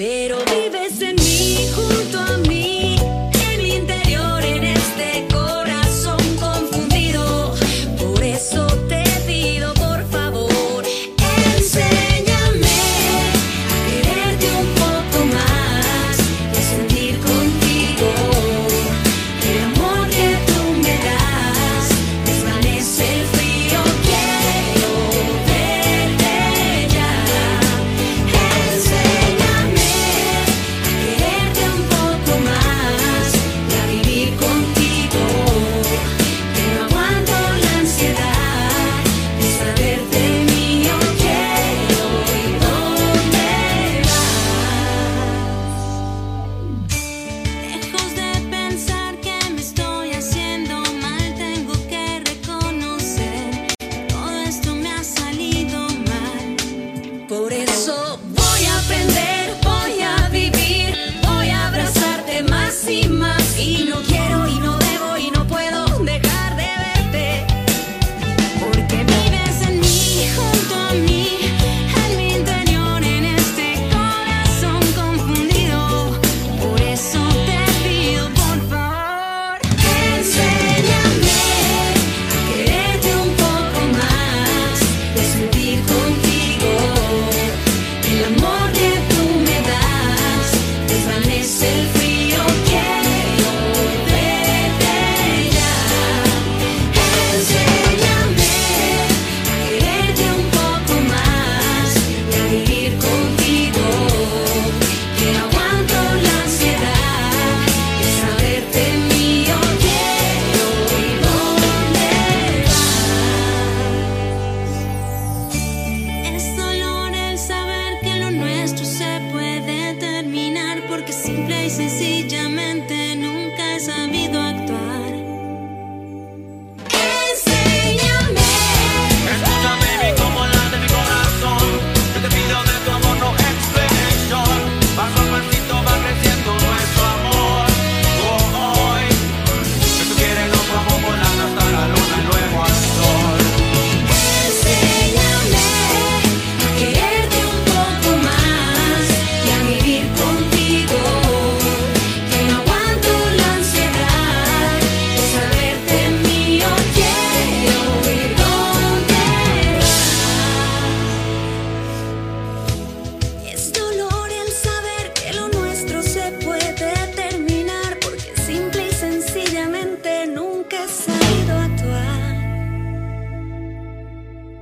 Pero selfie.